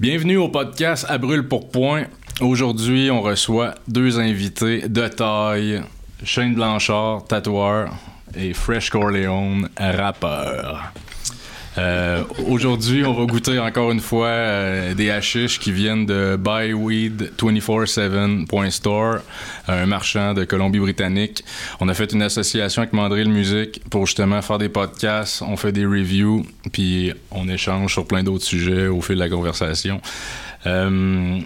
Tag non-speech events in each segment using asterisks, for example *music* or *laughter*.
Bienvenue au podcast À brûle pour point. Aujourd'hui, on reçoit deux invités de taille. Shane Blanchard, tatoueur, et Fresh Corleone, rappeur. Euh, Aujourd'hui, on va goûter encore une fois euh, des hashish qui viennent de buyweed247.store, un marchand de Colombie-Britannique. On a fait une association avec Mandrill Music pour justement faire des podcasts, on fait des reviews, puis on échange sur plein d'autres sujets au fil de la conversation. Euh,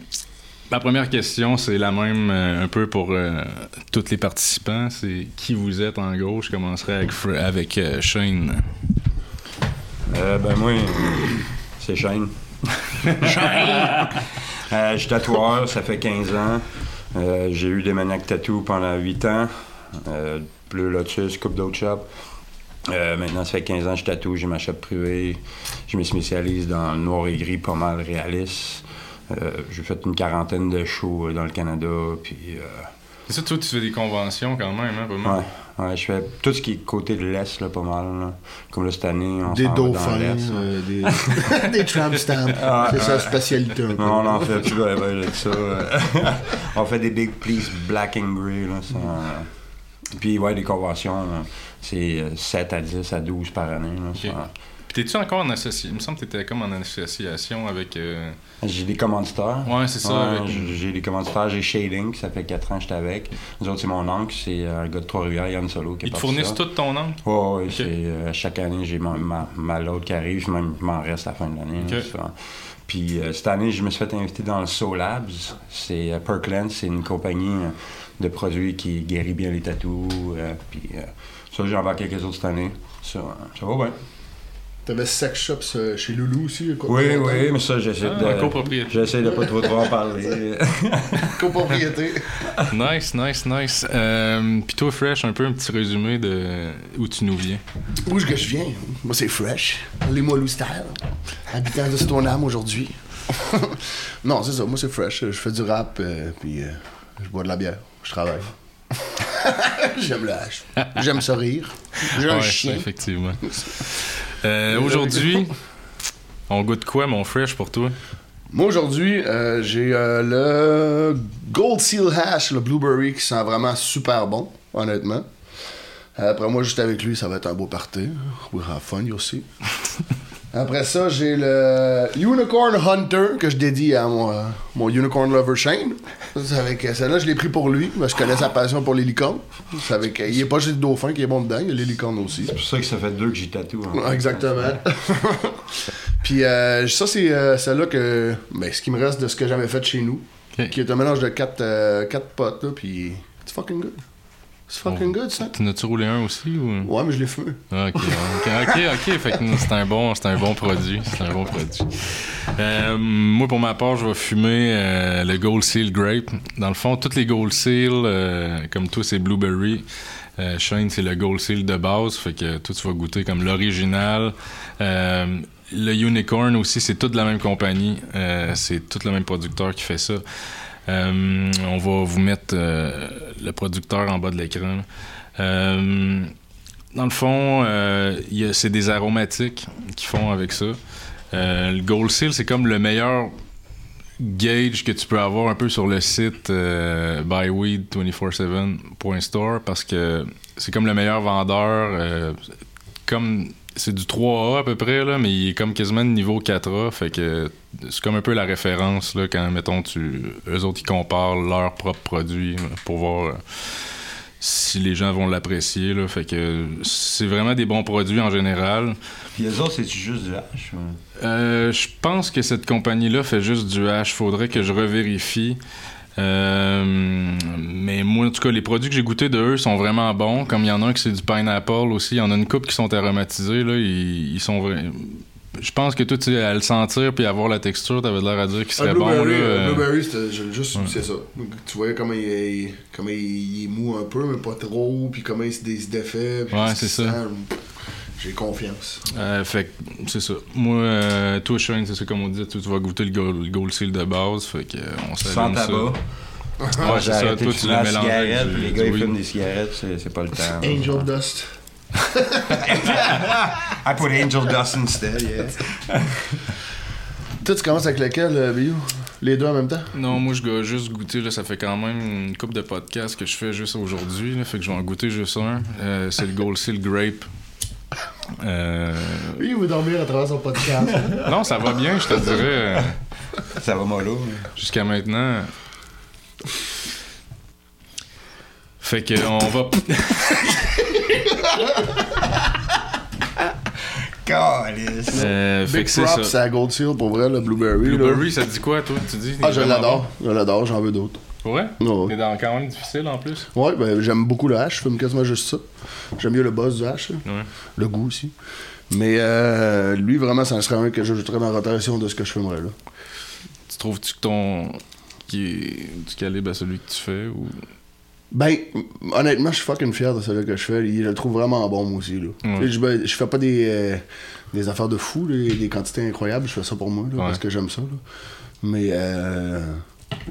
Ma première question, c'est la même euh, un peu pour euh, tous les participants. C'est qui vous êtes en gros? Je commencerai avec, Shane. Euh, ben moi, c'est *laughs* Shane. Euh, je suis tatoueur, ça fait 15 ans. Euh, j'ai eu des maniaques tattoo pendant 8 ans. Euh, Bleu Lotus, Coupe d'autres shops. Maintenant, ça fait 15 ans que je tatoue, j'ai ma shop privée. Je me spécialise dans le noir et gris, pas mal réaliste. J'ai fait une quarantaine de shows dans le Canada, puis... euh, C'est ça, toi, tu fais des conventions quand même, hein, pas mal? ouais, ouais, je fais tout ce qui est côté de l'Est, là, pas mal. là. Comme là, cette année, on Des dauphins, euh, des, *laughs* des tramp stamps. Ah, c'est sa ouais. spécialité un peu. Non, on en fait plus de ça. euh. *laughs* on fait des big please black and grey. Là, ça, euh. Puis, ouais, des conventions, là, c'est euh, 7 à 10 à 12 par année. Là, ça. Puis t'es-tu encore en association? Il me semble que t'étais comme en association avec... euh, J'ai des commanditaires. Ouais, c'est ça. Ouais, avec- j'ai- des commanditaires. J'ai Shading, ça fait 4 ans que j'étais avec. Nous autres, c'est mon oncle, c'est euh, un gars de Trois-Rivières, Yann Solo, qui Ils te fournissent ça. tout ton oncle? Ouais, ouais, c'est, euh, chaque année, j'ai ma, ma, ma load qui arrive, même je m'en reste à la fin de l'année. Puis euh, cette année, je me suis fait inviter dans le Soul Labs. C'est euh, Perkland, c'est une compagnie euh, de produits qui guérit bien les tatous. euh, puis euh, ça, j'en vais quelques autres cette année. Ça, euh, ça va bien. T'avais sex shops euh, chez Loulou aussi, quoi. Oui, oui, mais ça, j'essaie Ah, la de. copropriété. J'essaie de pas trop trop en parler. *laughs* Copropriété. Nice, nice, nice. Euh, Puis toi, Fresh, un peu un petit résumé de où tu nous viens. Où est-ce que je viens? Moi, c'est Fresh. Les Moilou Style. Habitant de Stoneham aujourd'hui. *laughs* non, c'est ça. Moi, c'est Fresh. Je fais du rap, euh, puis euh, je bois de la bière. Je travaille. *laughs* J'aime le hache. J'aime ça rire. J'ai un Ouais, chien. effectivement. Euh, Aujourd'hui, on goûte quoi, mon Fresh, pour toi? Moi, aujourd'hui, euh, j'ai euh, le Gold Seal Hash, le Blueberry, qui sent vraiment super bon, honnêtement. Après moi, juste avec lui, ça va être un beau party. We have fun, you see. *laughs* Après ça, j'ai le Unicorn Hunter que je dédie à mon, euh, mon Unicorn Lover Shane. Avec, euh, celle-là, je l'ai pris pour lui. parce que je connais sa passion pour les licornes. C'est avec, euh, il est pas juste le dauphin qui est bon dedans, il y a les licornes aussi. C'est pour ça que ça fait deux que j'ai tatoué. hein. Exactement. *laughs* Puis euh, ça, c'est euh, celle-là que. Ben, ce qui me reste de ce que j'avais fait chez nous. Qui est un mélange de quatre, euh, quatre potes, là, puis. It's fucking good. It's fucking good, ça. Tu n'as-tu roulé un aussi ou... Ouais, mais je l'ai fumé. Ah, Ok, ok, ok, ok. Fait que c'est un bon, c'est un bon produit. C'est un bon produit. Euh, moi, pour ma part, je vais fumer euh, le Gold Seal Grape. Dans le fond, toutes les Gold Seal, euh, comme toi, c'est Blueberry. Shane, c'est le Gold Seal de base. Fait que toi, tu vas goûter comme l'original. Le Unicorn aussi, c'est toute la même compagnie. C'est tout le même producteur qui fait ça. Euh, on va vous mettre euh, le producteur en bas de l'écran. Euh, dans le fond, c'est des aromatiques qu'ils font avec ça. Le Gold Seal, c'est comme le meilleur gauge que tu peux avoir un peu sur le site euh, buyweed247.store parce que c'est comme le meilleur vendeur. comme c'est du 3A à peu près, là, mais il est comme quasiment de niveau 4A. Fait que c'est comme un peu la référence là, quand, mettons, tu, eux autres, ils comparent leurs propres produits pour voir. euh, si les gens vont l'apprécier. Là. Fait que c'est vraiment des bons produits en général. Puis les autres, c'est-tu juste du hache? ou- Euh, je pense que cette compagnie-là fait juste du hash. Faudrait que je revérifie. Euh, mais moi, en tout cas, les produits que j'ai goûtés de eux sont vraiment bons. Comme il y en a un qui c'est du pineapple aussi. Il y en a une coupe qui sont aromatisés. Là. Ils, ils sont vra- Je pense que toi, tu à le sentir puis à voir la texture, t'avais l'air à dire qu'il serait bon. Là, blueberry, euh, un blueberry, juste, c'est ça. Tu voyais comment il, est- comment il, est mou un peu, mais pas trop, puis comment il se dé- se défait. puis Ouais, c'est ça. sent. J'ai confiance. Euh, fait que c'est ça. Moi, euh, toi, Shane, c'est ça comme on dit, tu, tu vas goûter le gold, le gold seal de base. Fait que, euh, on Sans s'allume ça. tabac. Ouais, c'est J'ai ça. arrêté Toi, de tu la cigarette, du- les gars, ils fument des cigarettes, c'est pas le temps. Angel Dust. *laughs* I put angel dust instead, yeah. Toi, tu commences avec lequel, euh, Bio Les deux en même temps? Non, moi, je dois juste goûter. Là, ça fait quand même une couple de podcasts que je fais juste aujourd'hui. Fait que je vais en goûter juste un. Euh, c'est le Gold Seal Grape. Euh, Oui, il veut dormir à travers son podcast. *laughs* non, ça va bien, je te dirais. Ça va mollo. Jusqu'à maintenant. Fait que on va. *laughs* Euh, fait Big que c'est props ça. à Gold Seal, pour vrai, le Blueberry. là. Blueberry, ça te dit quoi, toi? Tu dis Ah, je l'adore. Je l'adore, j'en veux d'autres. Ouais Ouais. T'es dans quand même difficile en plus. Ouais, ben, j'aime beaucoup le hash, je fume quasiment juste ça. J'aime mieux le buzz du là. Ouais. le goût aussi. Mais euh, lui, vraiment, ça serait un que j'ajouterais dans la rotation de ce que je fumerais là. Tu trouves-tu que ton. qui est du calibre à celui que tu fais ou? Ben, honnêtement, je suis fucking fier de celui que je fais. Il je le trouve vraiment bon, moi aussi. Là. Ouais. Je, ben, je fais pas des, euh, des affaires de fou, là, des quantités incroyables. Je fais ça pour moi, là, Ouais. parce que j'aime ça. là. Mais euh,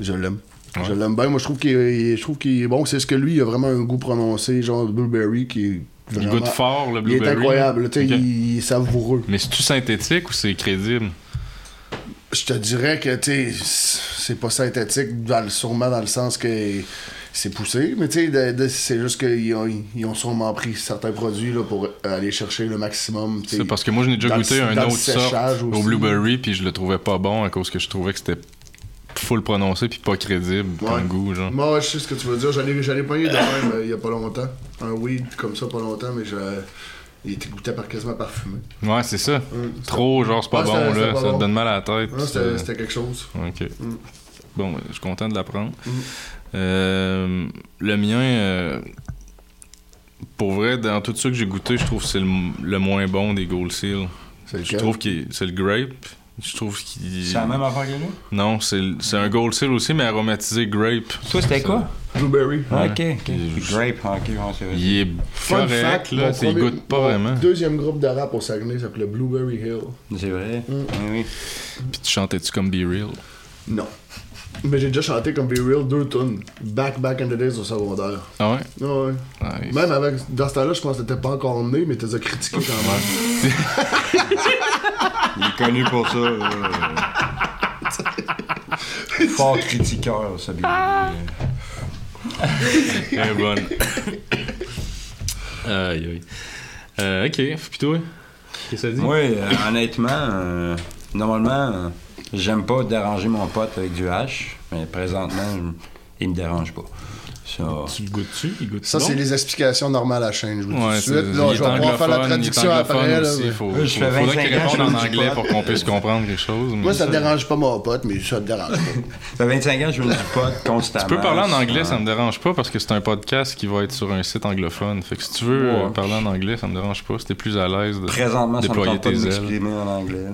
je l'aime. Ouais. Je l'aime bien. Moi, je trouve qu'il est, je trouve qu'il est bon. C'est ce que lui, il a vraiment un goût prononcé, genre blueberry, qui est Il vraiment- goûte fort, le Il blueberry. est incroyable. Il, il est savoureux. Mais c'est-tu synthétique ou c'est crédible? Je te dirais que, tu c'est pas synthétique, dans le- sûrement dans le sens que c'est poussé, mais tu sais, c'est juste qu'ils ont, ils ont sûrement pris certains produits là, pour aller chercher le maximum. C'est parce que moi, je n'ai déjà le- goûté un autre séchage au blueberry, puis je le trouvais pas bon à cause que je trouvais que c'était full prononcé puis pas crédible Ouais. comme goût, genre. Moi, ouais, je sais ce que tu veux dire. J'en ai, j'en ai pogné de même euh, il y a pas longtemps. Un weed comme ça, pas longtemps, mais je, il était goûté par, quasiment parfumé. Ouais, c'est ça. Hum, Trop, genre, c'est pas Ouais, bon, là. pas ça bon. te donne mal à la tête. Non, puis c'était, quelque chose. Ok. Mm. Bon, je suis content de l'apprendre. Mm. Euh, le mien, euh, pour vrai, dans tout ça que j'ai goûté, je trouve que c'est le, le moins bon des Gold Seal. Je trouve que c'est le grape. Je trouve qu'il. C'est la même affaire que lui? Non, c'est le- c'est un Gold Seal aussi, mais aromatisé grape. Toi, c'était quoi? Blueberry. Ouais. Ok, Grape, ok, ouais, c'est vrai. Il est Fun correct, fact, là. Il goûte pas vraiment. deuxième groupe de rap au Saguenay s'appelait Blueberry Hill. C'est vrai? Mm. Oui, oui. Puis tu chantais-tu comme Be Real? Non. Mais j'ai déjà chanté comme Be Real deux tonnes. Back, back in the days au secondaire. Ah ouais? Ah ouais. Nice. Même avec. Dans ce temps-là, je pense que t'étais pas encore né, mais t'es critiqué quand même. *laughs* Il est connu pour ça. là. Fort critiqueur, ça, est *laughs* bonne. aïe, aïe. Euh, ok, puis toi? Qu'est-ce que ça dit? Euh, honnêtement, euh, normalement, euh, j'aime pas déranger mon pote avec du hash, mais présentement, il me dérange pas. Ça, Tu le goûtes-tu? Il goûte Ça, c'est les explications normales à la chaîne. Je vous dis tout de suite. il Là, est je vais pouvoir faire la anglophone, il est traduction anglophone après. là, mais- Faut, Moi, je faut- fais faudrait 25 qu'il ans, réponde je en me anglais pour qu'on puisse comprendre quelque chose. mais Moi, ça te dérange pas mon pote, mais ça te dérange pas. ça fait 25 ans que je veux du pot constamment. Tu peux parler en anglais, ça me dérange pas parce que c'est un podcast qui va être sur un site anglophone. Fait que si tu veux Ouais. parler en anglais, ça me dérange pas. Si t'es plus à l'aise de Présentement, ça me déployer tes ailes. m'exprimer en anglais.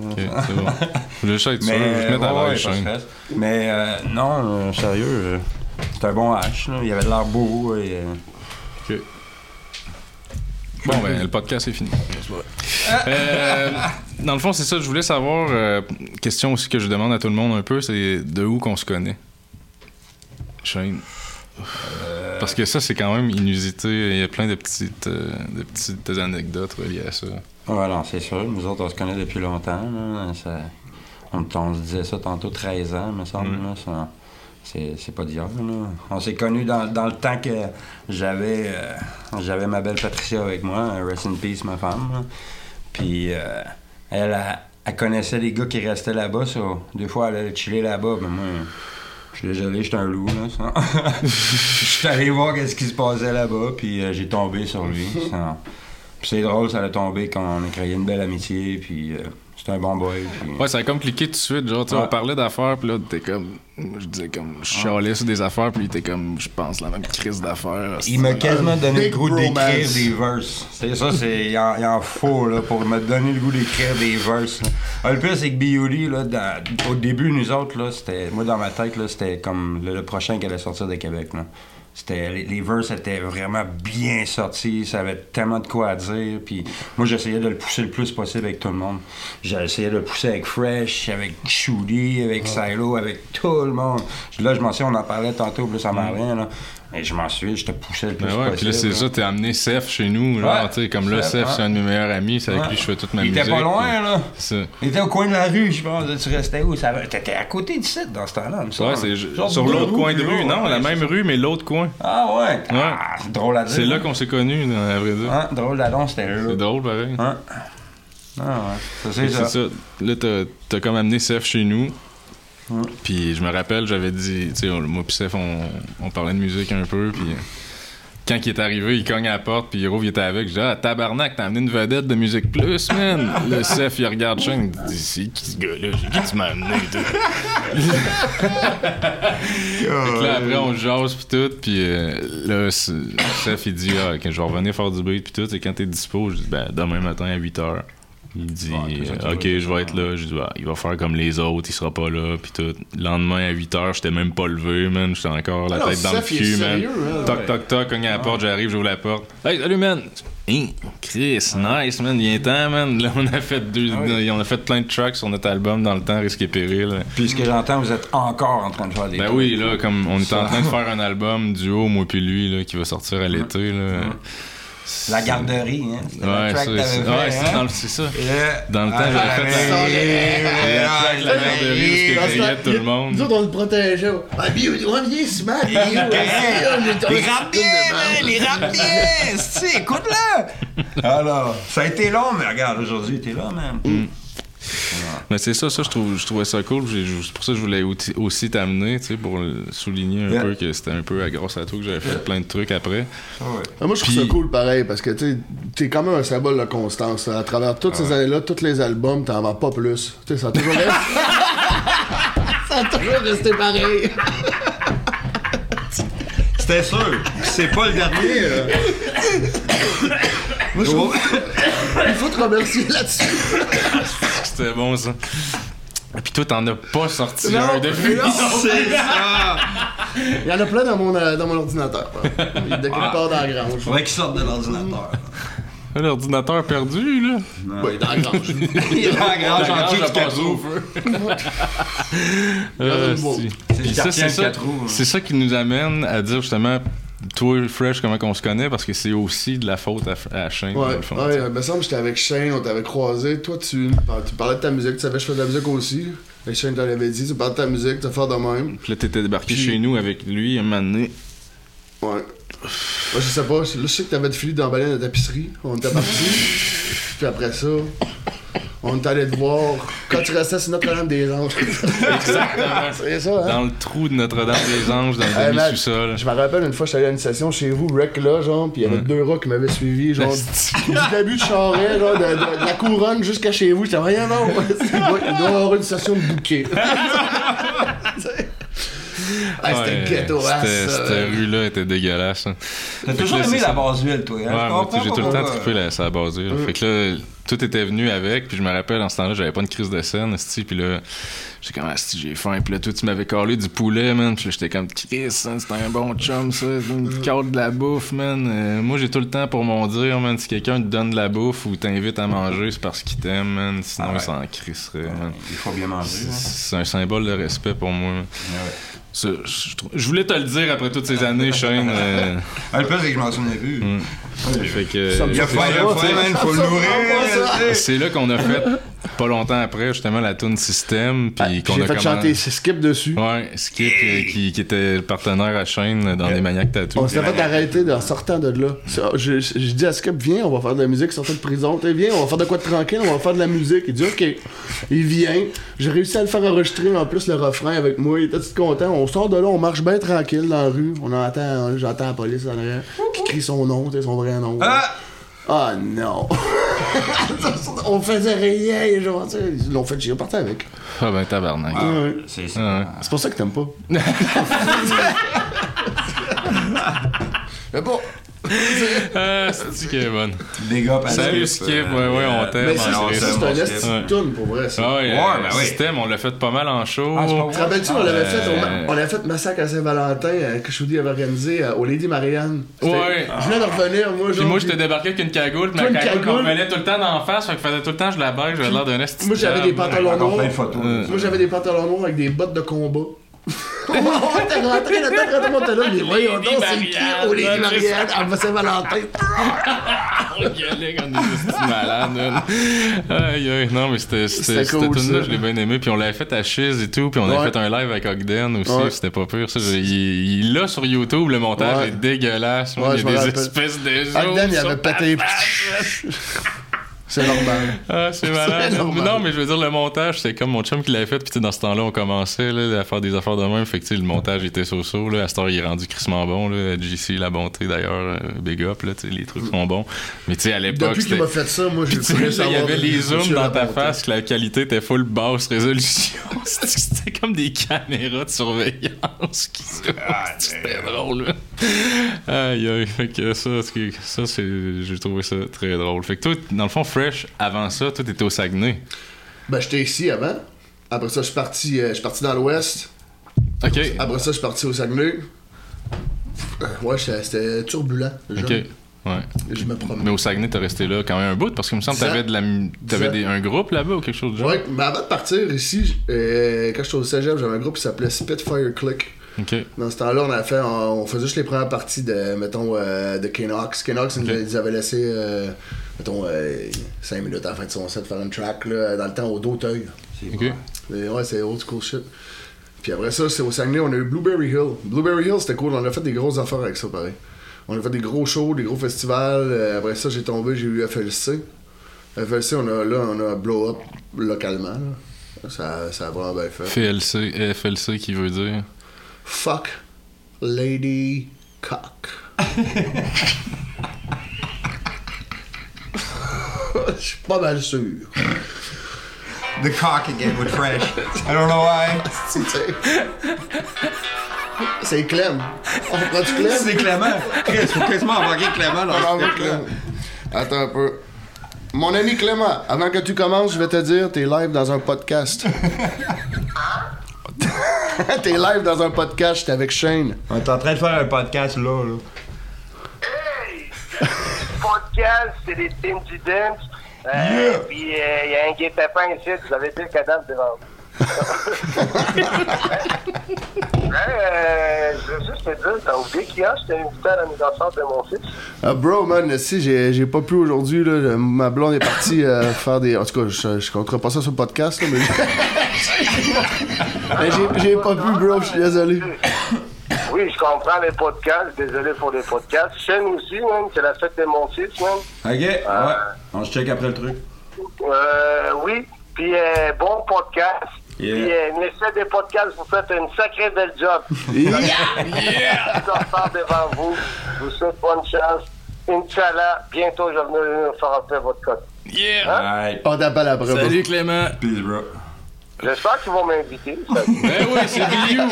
voulais juste être sûr, Mais, je mettre à l'aise, stress. Mais euh, non, euh, sérieux, euh, c'est un bon hash. là. Il avait de l'air beau. Et, euh, Bon, ben, le podcast est fini. Euh, dans le fond, c'est ça. Je voulais savoir, euh, question aussi que je demande à tout le monde un peu, c'est de où qu'on se connaît? Shane. Parce que ça, c'est quand même inusité. Il y a plein de petites, de petites anecdotes reliées à ça. Ouais, non, c'est sûr. Nous autres, on se connaît depuis longtemps. là. Ça- on, on se disait ça tantôt, 13 ans, me semble. Mm. là. Ça- c'est, pas là. On s'est connus dans, dans le temps que j'avais, euh, j'avais ma belle Patricia avec moi. euh, Rest in peace, ma femme. Puis euh, elle, elle, connaissait les gars qui restaient là-bas. Des fois, elle allait chiller là-bas. Mais moi, je suis désolé, j'étais un loup. Là. *laughs* Je suis allé voir qu'est-ce qui se passait là-bas. Puis euh, j'ai tombé sur lui. c'est drôle, ça a tombé quand on a créé une belle amitié, puis c'était un bon boy. Puis... Ouais, ça a comme cliqué tout de suite. Genre, tu Ouais. on parlait d'affaires, puis là, t'es comme. Je disais comme. Je chialais sur des affaires, puis il était comme. Je pense la même crise d'affaires. Il m'a quasiment donné le goût d'écrire des verses. C'est ça, c'est il en, il en faut là, pour me donner le goût d'écrire des verses. Ah, le pire, c'est que B.O.D., là, dans- au début, nous autres, là, c'était, moi dans ma tête, là, c'était comme le, le prochain qui allait sortir de Québec. Là. C'était les, les verses étaient vraiment bien sortis, ça avait tellement de quoi à dire. Puis moi, j'essayais de le pousser le plus possible avec tout le monde. J'essayais de le pousser avec Fresh, avec Shooty, avec Silo, avec tout le monde. Là, je m'en souviens, on en parlait tantôt, plus ça m'en revient, là. Et je m'en souviens, je te poussais le plus Ben ouais, puis là, c'est ça, t'as amené Seth chez nous, genre, Ouais. tu sais, comme là, Seth, c'est un de mes meilleurs amis, c'est avec Ouais. lui que je fais toute ma Il musique. était pas loin, puis- là. Ça. Il était au coin de la rue, je pense. Tu restais où? Ça... T'étais à côté du site dans ce temps-là, me semble. Ouais, c'est Genre sur l'autre coin de rue. Non, la même rue, mais l'autre coin. Ah ouais? Ah, c'est drôle à dire. C'est là hein. qu'on s'est connus, à vrai dire. Ah, drôle d'annonce, c'était là. C'est drôle, pareil. Hein? Ah ouais, c'est ça. ça. Là, t'as- t'as comme amené Seth chez nous. Ouais. Puis je me rappelle, j'avais dit, tu sais, moi pis Seth, on, on parlait de musique un peu. Puis quand il est arrivé, il cogne à la porte, puis il rouvre, il était avec. Je dis, ah, tabarnak, t'as amené une vedette de Musique Plus, man. Le Seth, il regarde Shane, il dit, c'est qui ce gars-là? Qui tu m'as amené, toi? *laughs* Là, après, on jase pis tout, pis euh, là, c'est- Seth, il dit, ah, quand je vais revenir faire du beat pis tout, et quand t'es dispo, je dis, ben, demain matin à 8h. Il dit, Ouais, ok, je vais être là. Je dis, il va faire comme les autres, il sera pas là, pis tout. Le lendemain à 8h, j'étais même pas levé, man, j'étais encore la Ah tête dans le cul, man. sérieux, hein, Toc, ouais. toc, toc, cogne à la porte, j'arrive, j'ouvre la porte. Hey, salut, man! Hey, Chris, nice, man, viens-t'en, man. Là, on a fait deux, on a fait plein de tracks sur notre album dans le temps, Risque et Péril. Puis ce que j'entends, vous êtes encore en train de faire des Ben trucs. oui, là, comme on est en train de faire *laughs* un album duo, moi puis lui, là, qui va sortir à l'été, là. La garderie, hein. Ouais, c'est fait, ouais, c'est hein? dans le- c'est ça. Dans le temps, Ah, j'avais fait la- Ah, la garderie, où ce je tout le monde. Nous autres, on le protégeait. Ah, bien, on. Il rappe bien, man, il rappe bien! Si, écoute-le! Alors, ça a été long, mais regarde, aujourd'hui, t'es là, man. Mais c'est ça, ça, je, trouve, je trouvais ça cool. C'est pour ça que je voulais aussi- t'amener, tu sais, pour souligner un Yeah. peu que c'était un peu à grâce à toi que j'avais fait plein de trucs après. Ah ouais. Ah, moi, je trouve Puis- ça cool pareil parce que tu t'es quand même un symbole de constance. À travers toutes ces années-là, tous les albums, t'en vends pas plus. Tu sais, ça a toujours resté. *laughs* ça a toujours resté pareil. C'était sûr. C'est pas le dernier. euh. Moi, je trouve. *coughs* Il faut te remercier là-dessus. *laughs* C'était bon, ça. Et puis toi, t'en as pas sorti Non, un depuis. non. *laughs* C'est ça! Il y en a plein dans mon, euh, dans mon ordinateur. Il est de quelque part dans la grange. Faudrait qu'il sorte de l'ordinateur. L'ordinateur perdu, là. Ouais, dans la grange. *laughs* Il est dans la grange en passé quatre au. C'est ça, c'est ça, roues, hein. c'est ça qui nous amène à dire justement, toi, Fresh, comment qu'on se connaît, parce que c'est aussi de la faute à, à Shane, Ouais, fond. ouais, il me semble que j'étais avec Shane, on t'avait croisé. Toi, tu, tu parlais de ta musique, tu savais que je fais de la musique aussi. Et Shane t'en avait dit, tu parles de ta musique, tu vas faire de même. Puis là, t'étais débarqué Puis- chez nous avec lui, un moment donné. Ouais. Moi, je sais pas, là, je sais que t'avais filé d'emballer dans la tapisserie. On était partis. *laughs* Puis après ça, on est allé te voir quand tu restais sur Notre-Dame des Anges. *laughs* Exactement. C'est ça, hein? Dans le trou de Notre-Dame-des-Anges, dans le demi-sous-sol. Je me rappelle une fois, j'étais allé à une session chez vous, Rec là, genre, pis il y avait deux rats qui m'avaient suivi, genre, du début de Charret, genre, de, de- de la couronne jusqu'à chez vous. J'étais, rien, non, *laughs* il doit y avoir une session de bouquet. *laughs* Ah, c'était Ouais, ghetto, hein. Cette rue-là était dégueulasse. hein. T'as toujours là, aimé la ça. base-ville, toi. Hein? Ouais, j'ai tout le temps trippé la, sa base Fait que là, tout était venu avec, puis je me rappelle, en ce temps-là, j'avais pas une crise de scène, puis là, j'étais comme, esti, j'ai faim, puis là, toi, tu m'avais collé du poulet, man, puis là, j'étais comme, Chris, hein, c'était un bon chum, ça, une carte de la bouffe, man. Euh, moi, j'ai tout le temps pour mon dire, man, si quelqu'un te donne de la bouffe ou t'invite à manger, c'est parce qu'il t'aime, man, sinon, Ah ouais. il s'en crisserait, man. Il faut bien manger. C'est hein. un symbole de respect pour moi. Ouais. Je, voulais te le dire après toutes ces années, Shane. *laughs* euh, Ah, le plus, c'est que je m'en souvenais plus. Mm. fait que, Il a il faut le nourrir. C'est là qu'on a fait, pas longtemps après, justement, la tune System. Puis qu'on J'ai a fait chanter Skip dessus. Ouais, Skip, euh, qui, qui était le partenaire à Shane dans des Maniacs Tattoo. On s'est fait arrêter en sortant de là. Je, je, je dis à Skip, viens, on va faire de la musique, sortant de prison. T'es, viens, on va faire de quoi de tranquille, on va faire de la musique. Il dit, ok. Il vient. J'ai réussi à le faire enregistrer en plus le refrain avec moi. Il était tout content. On sort de là, on marche bien tranquille dans la rue. On entend, j'entends la police en arrière qui crie son nom, son vrai nom. Ah! Ah non! *laughs* on faisait rien, genre. Ils l'ont fait chier, on partait avec. Ah ben tabarnak. Ouais. C'est ça. Ouais. C'est pour ça que t'aimes pas. *laughs* *laughs* Mais bon, *laughs* Ah, c'est qui est bonne? Des gars, parce Salut Skip, euh, ouais, ouais, on t'aime. Mais on c'est un on esti s'aime. de toune, pour vrai, ça. Ah ouais, Ouais, euh, ben oui. système, on l'a fait pas mal en show. Ah, te rappelles-tu, on l'avait fait, on, on avait fait Massacre à Saint-Valentin, euh, que Choudi avait organisé au Lady Marianne. Ouais. Je venais de revenir, moi, Puis moi, j'étais débarqué avec une cagoule, puis Toi, ma une cagoule cagoule? me tout le temps d'en face, fait que faisait tout le temps, je la bague, j'avais l'air d'un esti. Moi, j'avais des pantalons noirs. Moi, j'avais des pantalons noirs avec des bottes de combat. On était rentré là-dedans, quand tout le monde était là, mais voyons donc, c'est qui Marianne, au Lady ouais, Marianne à Saint-Valentin? *laughs* On gueulait comme des estis malades. Aïe, aïe. Non, mais c'était, cette tune-là, ça. je l'ai bien aimé. Puis on l'avait fait à Chiz et tout. Puis on avait fait un live avec Ogden aussi. C'était pas pire. Ça, il, l'a sur YouTube. Le montage est dégueulasse. il y a des espèces de Ogden, il avait pété. C'est normal. Ah, c'est malade. Non, mais je veux dire, le montage, c'est comme mon chum qui l'avait fait. Puis dans ce temps-là, on commençait là, à faire des affaires de même. Fait que tu sais, le montage était so-so. Là. À cette heure, il est rendu crissement bon. Là. JC, la bonté d'ailleurs. euh, big up. Là, les trucs sont bons. Mais tu sais, à l'époque, Depuis qu'il m'a fait ça, moi, je il y avait les zooms dans ta face, que la qualité était full basse résolution. *laughs* C'était comme des caméras de surveillance qui se *laughs* C'était drôle. là. Aïe aïe. Fait que ça, ça c'est, j'ai trouvé ça très drôle. Fait que toi, dans le fond, Fresh, avant ça, toi, t'étais au Saguenay. Ben, j'étais ici avant. Après ça, je suis parti, euh, je suis parti dans l'ouest. Ok. Après ça, je suis parti au Saguenay. Euh, ouais, c'était turbulent. Ok. Ouais. Je me promène. Mais au Saguenay, t'es resté là quand même un bout parce qu'il me semble que t'avais, de la, t'avais des- un groupe là-bas ou quelque chose de genre? Ouais, mais avant de partir ici, euh, quand j'étais au cégep, j'avais un groupe qui s'appelait Spitfire Click. Dans ce temps-là, on, avait fait, on, on faisait juste les premières parties de, mettons, euh, de Kenox. Kenox, ils nous avait laissé, euh, mettons, 5 minutes à la fin de son set faire une track, là, dans le temps, au. Mais ouais, c'est old school shit. Puis après ça, c'est au Saguenay, on a eu Blueberry Hill. Blueberry Hill, c'était cool. On a fait des grosses affaires avec ça, pareil. On a fait des gros shows, des gros festivals. Euh, après ça, j'ai tombé, j'ai eu FLC. FLC, on a, là, on a blow up localement. là. Ça, ça a vraiment bien fait. FLC, FLC qui veut dire? Fuck Lady Cock. Je suis pas mal sûr. The cock again with fresh. I don't know why. C'est Clem. On prend du Clem? C'est Clément. Chris, faut quasiment envoyer Clément dans ce. Clément. Attends un peu. Mon ami Clément, avant que tu commences, je vais te dire, t'es live dans un podcast. *laughs* t'es live dans un podcast, j'étais avec Shane. On est en train de faire un podcast là. là. Hey! Podcast, c'est des du Dance. Euh, Puis il y a un guet-apens ici, vous avez dit le cadavre devant vous. Ouais, euh, je veux juste te dire, t'as oublié qu'hier, j'étais invité à l'anniversaire de mon fils. Ah, bro, man, si j'ai j'ai pas pu aujourd'hui, là, ma blonde est partie euh, faire des. En tout cas, je, je compterai pas ça sur le podcast, là, mais. *laughs* mais j'ai j'ai pas pu, bro, je suis désolé. Oui, je comprends les podcasts, désolé pour les podcasts. Chaîne aussi, man, c'est la fête de mon fils, man. Ok, ouais. On se check après le truc. Euh, oui, puis euh, bon podcast. Yeah. Puis euh, l'essai des podcasts, vous faites une sacrée belle job. *laughs* Yeah! Je repars devant vous. Je vous souhaite bonne chance. Inch'Allah, bientôt, je vais venir faire un peu votre code. Yeah! On t'appelle après, bro. Salut Clément! Peace, bro. J'espère qu'ils vont m'inviter. *laughs* Ben oui, c'est *laughs* Biou!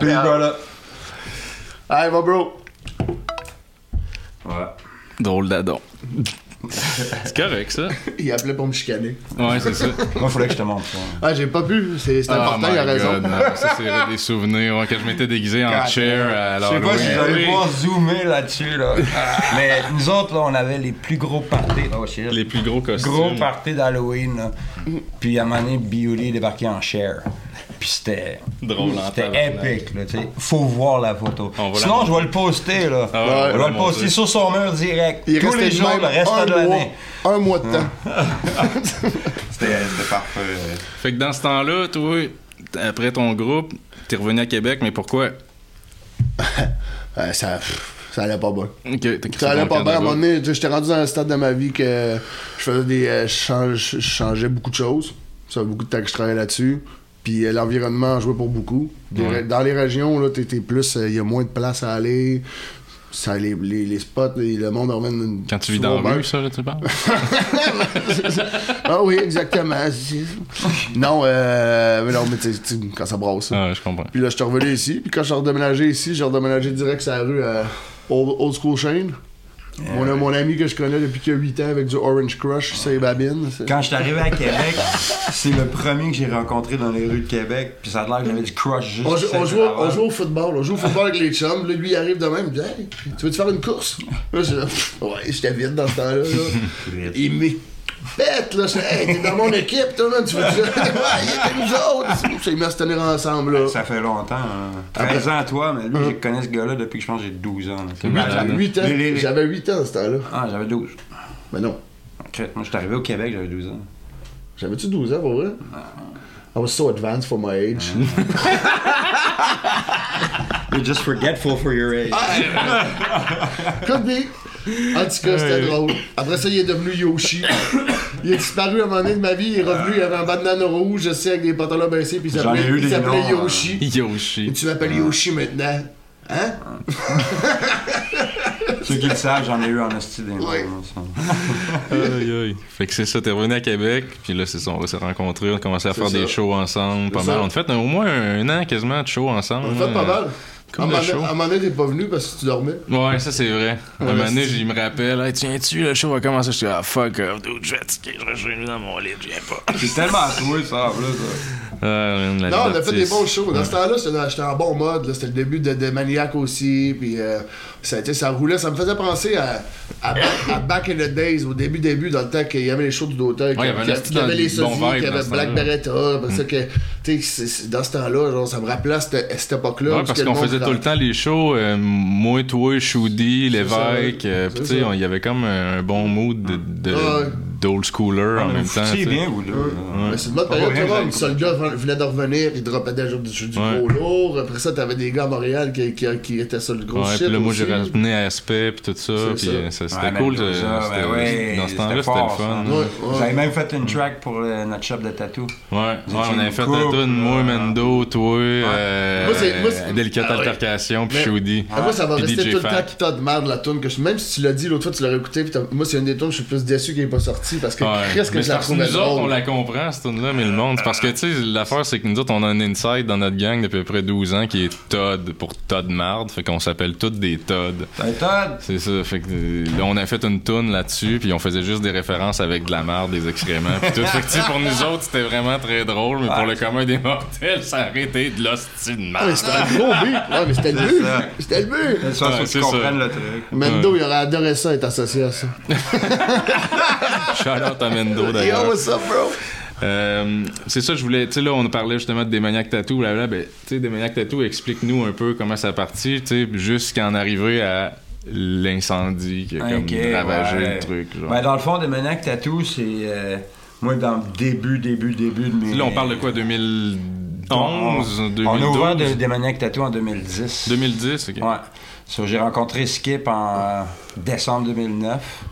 Peace, brother. Allez, va, bro. Ouais. Drôle d'adon. C'est correct, ça. *laughs* Il appelait pour me chicaner. Ouais, c'est ça. Moi, faudrait que je te montre ça. Ah, j'ai pas pu. C'est Oh important, il a raison. God, non. Ça, c'est des souvenirs. Ouais, quand je m'étais déguisé en chair à Je sais pas si allez pouvoir zoomer là-dessus, là. *laughs* Mais nous autres, là, on avait les plus gros parties. Oh shit. Les plus gros costumes. gros parties d'Halloween. Puis à un moment donné, Bioli débarqué en chair. Puis c'était. Drôle en C'était épique, là, tu sais. Faut voir la photo. Sinon, je vais le poster, là. Ah ouais, je vais le poster sur son mur direct. Il Tous les jours, le reste un de mois, l'année. un mois de temps. *laughs* C'était parfait. Fait que dans ce temps-là, toi, après ton groupe, t'es revenu à Québec, mais pourquoi? *laughs* Euh, ça, ça allait pas bien. Ça allait pas le bien. À un moment donné, j'étais rendu dans un stade de ma vie que je faisais des. euh, je changeais beaucoup de choses. Ça fait beaucoup de temps que je travaillais là-dessus. Puis euh, l'environnement jouait pour beaucoup. Ouais. Dans les régions, là, t'es plus. Il y a moins de place à aller. ça, les, les, les spots, les- le monde emmène une. Quand tu vis dans la rue, ça, là, tu parles? *laughs* ah oui, exactement. *laughs* Non, euh, mais non, mais quand ça brasse. Ah, ouais, je comprends. Puis là, je suis revenu ici. Puis quand je suis redéménagé ici, j'ai redéménagé direct sur la rue à Old, Old School Shane. Mon, mon ami que je connais depuis qu'il a 8 ans avec du Orange Crush, c'est Babine. Quand je suis arrivé à Québec, *laughs* c'est le premier que j'ai rencontré dans les rues de Québec. Puis ça a l'air que j'avais du crush juste. On, joue, on, joue, on joue au football, on joue au football avec les chums. Là, lui, il arrive de même, il dit Hey, tu veux-tu faire une course? Là, je *laughs* Ouais, j'étais vite dans ce temps-là. là. *laughs* il pète, là. Hey, t'es dans mon équipe, toi, tu veux dire? *laughs* Ouais, nous autres. Ça, il m'a se tenir ensemble, là. Ça fait longtemps. hein. 13 ans, toi, mais lui, je connais ce gars-là depuis que je pense que j'ai 12 ans. là. C'est Huit- malade. huit ans. J'avais 8 ans à ce temps-là. Ah, j'avais 12. Mais non. Ok, Moi, je suis arrivé au Québec, j'avais 12 ans. J'avais-tu 12 ans, pour vrai? I was so advanced for my age. *laughs* You're just forgetful for your age. Could be. En tout cas, c'était drôle. Après ça, il est devenu Yoshi. Il a disparu à un moment donné de ma vie. Il est revenu, il avait un bandana rouge, je sais, avec des pantalons baissés, puis il s'appelait il Yoshi. Et Yoshi. tu m'appelles Yoshi maintenant. Hein? *laughs* Ceux qui le savent, j'en ai eu en hostie ça. *laughs* Aïe, aïe. Fait que c'est ça, t'es revenu à Québec, puis là, c'est ça, on va se rencontrer, on a commencé à faire ça. des shows ensemble, pas mal. On a fait un- au moins un, an quasiment de shows ensemble. On a fait pas là. mal. Comme à un show. donné- à un moment donné, t'es pas venu parce que tu dormais. Ouais, ça c'est vrai. Un Ouais, moment donné, il me rappelle, hey, tiens-tu, le show va commencer? Je dis, ah fuck off, dude, je vais fatigué, je suis dans mon lit, je viens pas. C'est tellement toi, ça, en plus. la Non, on a fait des bons shows. Dans ce temps-là, j'étais en bon mode. là. C'était le début de, de Maniac aussi. Puis euh, ça, roulait. Ça me faisait penser à, à, à Back in the Days, au début, début, dans le temps qu'il y avait les shows du Dauteur. Ouais, il y avait les sosies, qu'il y avait Black. Beretta. Ça, que, tu sais, dans ce temps-là, genre, ça me rappelait à cette, cette époque-là. Ouais, parce qu'on faisait tout le temps les shows, euh, moi, toi, l'évêque, ouais. euh, puis tu sais, il y avait comme un bon mood de, de- Ouais. D'old schooler en On même temps. sais. bien. Mais c'est une bonne période, vois. vous Le seul gars venait de revenir, il droppait des jours du, gros lourd. Après ça, t'avais des gars à Montréal qui, étaient sur le gros Ouais, shit. puis là, moi, j'ai ramené à Aspect, puis tout ça, C'est puis ça. euh, ça, c'était cool. euh, ça, c'était- ben ouais, dans ce temps-là, c'était le fun. ça. Avez même fait une track pour le- notre shop de tatou. Ouais, on avait une fait un tune, moi, euh, Mendo, toi, euh, Moi, c'est- moi, c'est- Délicate Ah. Altercation, puis Shoudi. Ah, moi, ça va rester tout le temps tas de merde, la tune. Même si tu l'as dit l'autre fois, tu l'aurais écouté. Moi, c'est une des tunes, je suis plus déçu qu'elle n'est pas sortie. Parce que Ouais. qu'est-ce que Mais je la parce que nous autres, on la comprend, cette tune-là, mais le monde. Parce que, tu sais, l'affaire, c'est que nous autres, on a un inside dans notre gang depuis à peu près 12 ans qui est Todd pour Todd Marde. Fait qu'on s'appelle tous des Todd. Hey, Todd! C'est ça. Fait que euh, là, on a fait une tune là-dessus, puis on faisait juste des références avec de la marde, des excréments, puis tout. Fait que, tu sais, pour nous autres, c'était vraiment très drôle, mais pour le commun des mortels, ça aurait été de l'hostie de mais marde. c'était un gros but. Ouais, mais c'était le but. C'était le but. Tu ça. comprennes le truc. Mendo, il aurait adoré ça, être associé à ça. *laughs* Shout out à Mendo, Yo, d'ailleurs. what's up, bro? Euh, c'est ça, je voulais. Tu sais, là, on parlait justement de Démoniac Tattoo, blablabla. Ben, tu sais, Démoniac Tattoo, explique-nous un peu comment ça a parti, tu sais, jusqu'à en arriver à l'incendie qui a comme ravagé ouais. le truc. Genre. Ben, dans le fond, des Maniac Tattoo, c'est. euh, moi, dans le début, début, début de mes. Là, on parle de quoi 2011 2012 On a ouvert des Maniac Tattoo en 2010. 2010, ok. Ouais. So, j'ai rencontré Skip en euh, décembre 2009.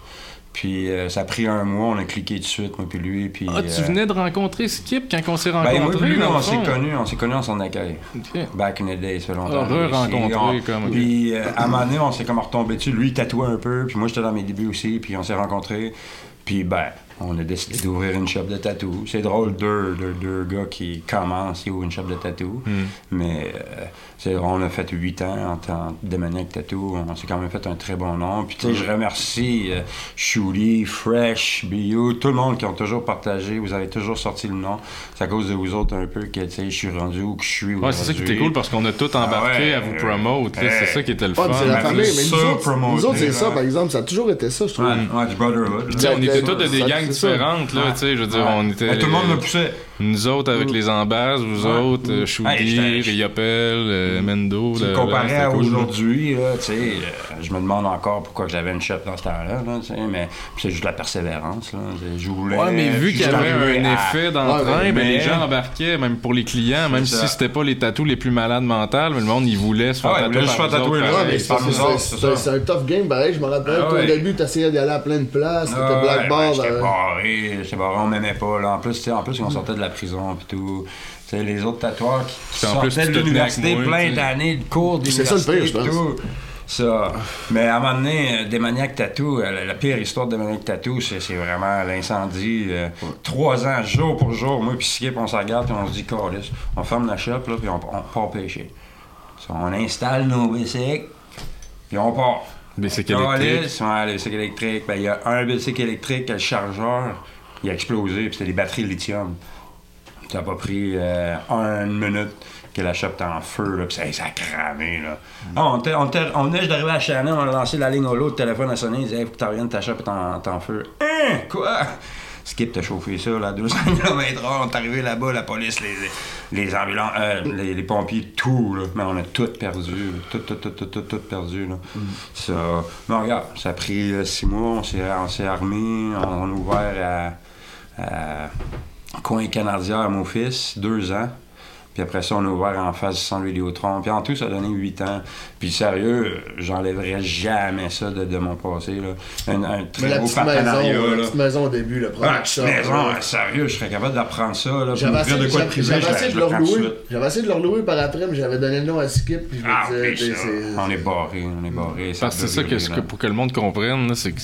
Puis euh, ça a pris un mois, on a cliqué tout de suite, moi puis lui. Puis, Ah, tu euh, venais de rencontrer Skip quand on s'est Ben, moi rencontrés? puis lui, on s'est connus, on s'est connus en son accueil. Back in the day, ça fait longtemps. Ah, re-rencontré, On- comme. Puis euh, à un moment donné, on s'est comme retombé dessus. Lui, il tatouait un peu, puis moi, j'étais dans mes débuts aussi, puis on s'est rencontrés. Puis ben, on a décidé d'ouvrir une shop de tatou. C'est drôle, deux, deux, deux gars qui commencent, ils ouvrent une shop de tatou. Hmm. Mais euh, c'est- on a fait huit ans en tant que Démoniac Tattoo. On s'est quand même fait un très bon nom. Puis tu sais, je remercie euh, Shuli, Fresh, BU, tout le monde qui ont toujours partagé. Vous avez toujours sorti le nom. C'est à cause de vous autres un peu que tu sais, je suis rendu où que je suis Ouais, c'est ça qui était cool parce qu'on a tout embarqué Ah ouais, à vous promote. c'est ça qui était le Ouais, fun. c'est la famille. Mais ça, nous autres, promoter, nous autres, c'est ça, par exemple. Ça a toujours été ça, je trouve. Ouais, ouais, du brotherhood. Tu sais, là. on était tous de des ça, gangs c'est ça. Différentes, là, tu sais, je veux dire, on était... Ouais, tout le monde me poussait. Nous autres avec les embasses, vous Ouais. autres, euh, Hey, Choudi, j'étais- Riopel, euh, Mendo. Tu là, c'était à aujourd'hui, là, tu sais, euh, je me demande encore pourquoi j'avais une shop dans ce temps-là, là, mais c'est juste la persévérance, là. Je voulais. Ouais, mais vu qu'il y avait un à- effet d'entrain, Ouais, ben, mais- les gens embarquaient, même pour les clients, même si c'était pas les tatous les plus malades mentales, mais le monde, il voulait se faire Ah ouais, tatouer. c'est un tough game, pareil. Je me rappelle Ah qu'au début, t'essayais d'y aller à plein de places. T'étais Ah, ouais, blackboard. ben, J'étais euh, barré, j'étais barré, on m'aimait pas. Là. En plus, tu sais, en plus, on sortait de la prison et tout. Tu sais, les autres tatoueurs qui Puis plus, sortaient tu de l'université plein d'années de cours C'est ça le d'université pire, je et pense. tout. Ça. Mais à un moment donné, euh, Démoniaque Tattoo, euh, la, la pire histoire de Démoniaque Tattoo, c'est c'est vraiment l'incendie. euh, Trois ans, jour pour jour, moi puis Skip, on se regarde, puis on se dit, Carlis, on ferme la shop, là, puis on, on part pêcher. Ça, on installe nos bicycles, puis on part. Bicycle électrique. ouais, le bicycle électrique. Ben, il y a un bicycle électrique, le chargeur, il a explosé, puis c'était des batteries lithium. Ça a pas pris euh, une minute que la shop était en feu, là, puis ça, ça a cramé, là. Ah, on, était- on, était- on venait juste d'arriver à Shannon, on a lancé la ligne au lot, le téléphone a sonné, il disait, hey, faut que tu reviennes, ta shop est en, feu. Hein? Quoi? Skip t'a chauffé ça, là, 200 km heure, on est arrivé là-bas, la police, les, les, ambulances, euh, les, les pompiers, tout, là. Mais on a tout perdu, tout, tout, tout, tout, tout, tout perdu, là. Ça, mais regarde, ça a pris euh, six mois, on s'est, on s'est armé, on, on a ouvert à, à Coin Canardière à mon fils, deux ans. Puis après ça, on a ouvert en face du centre Vidéotron. Puis en tout, ça a donné huit ans. Puis sérieux, j'enlèverais jamais ça de, de mon passé. Là. Un, un Mais très la beau petite, maison, partenariat. la là. petite maison au début, le Ah, premier shop, maison, là. hein, sérieux, je serais capable d'apprendre ça. J'avais essayé, de quoi de privé, essayé de le le prends tout de relouer. suite. J'avais essayé de le relouer par après, mais j'avais donné le nom à Skip. Puis je Ah, disais, oui, c'est- on est barré, on est barré. Parce que c'est ça que, pour que le monde comprenne, c'est que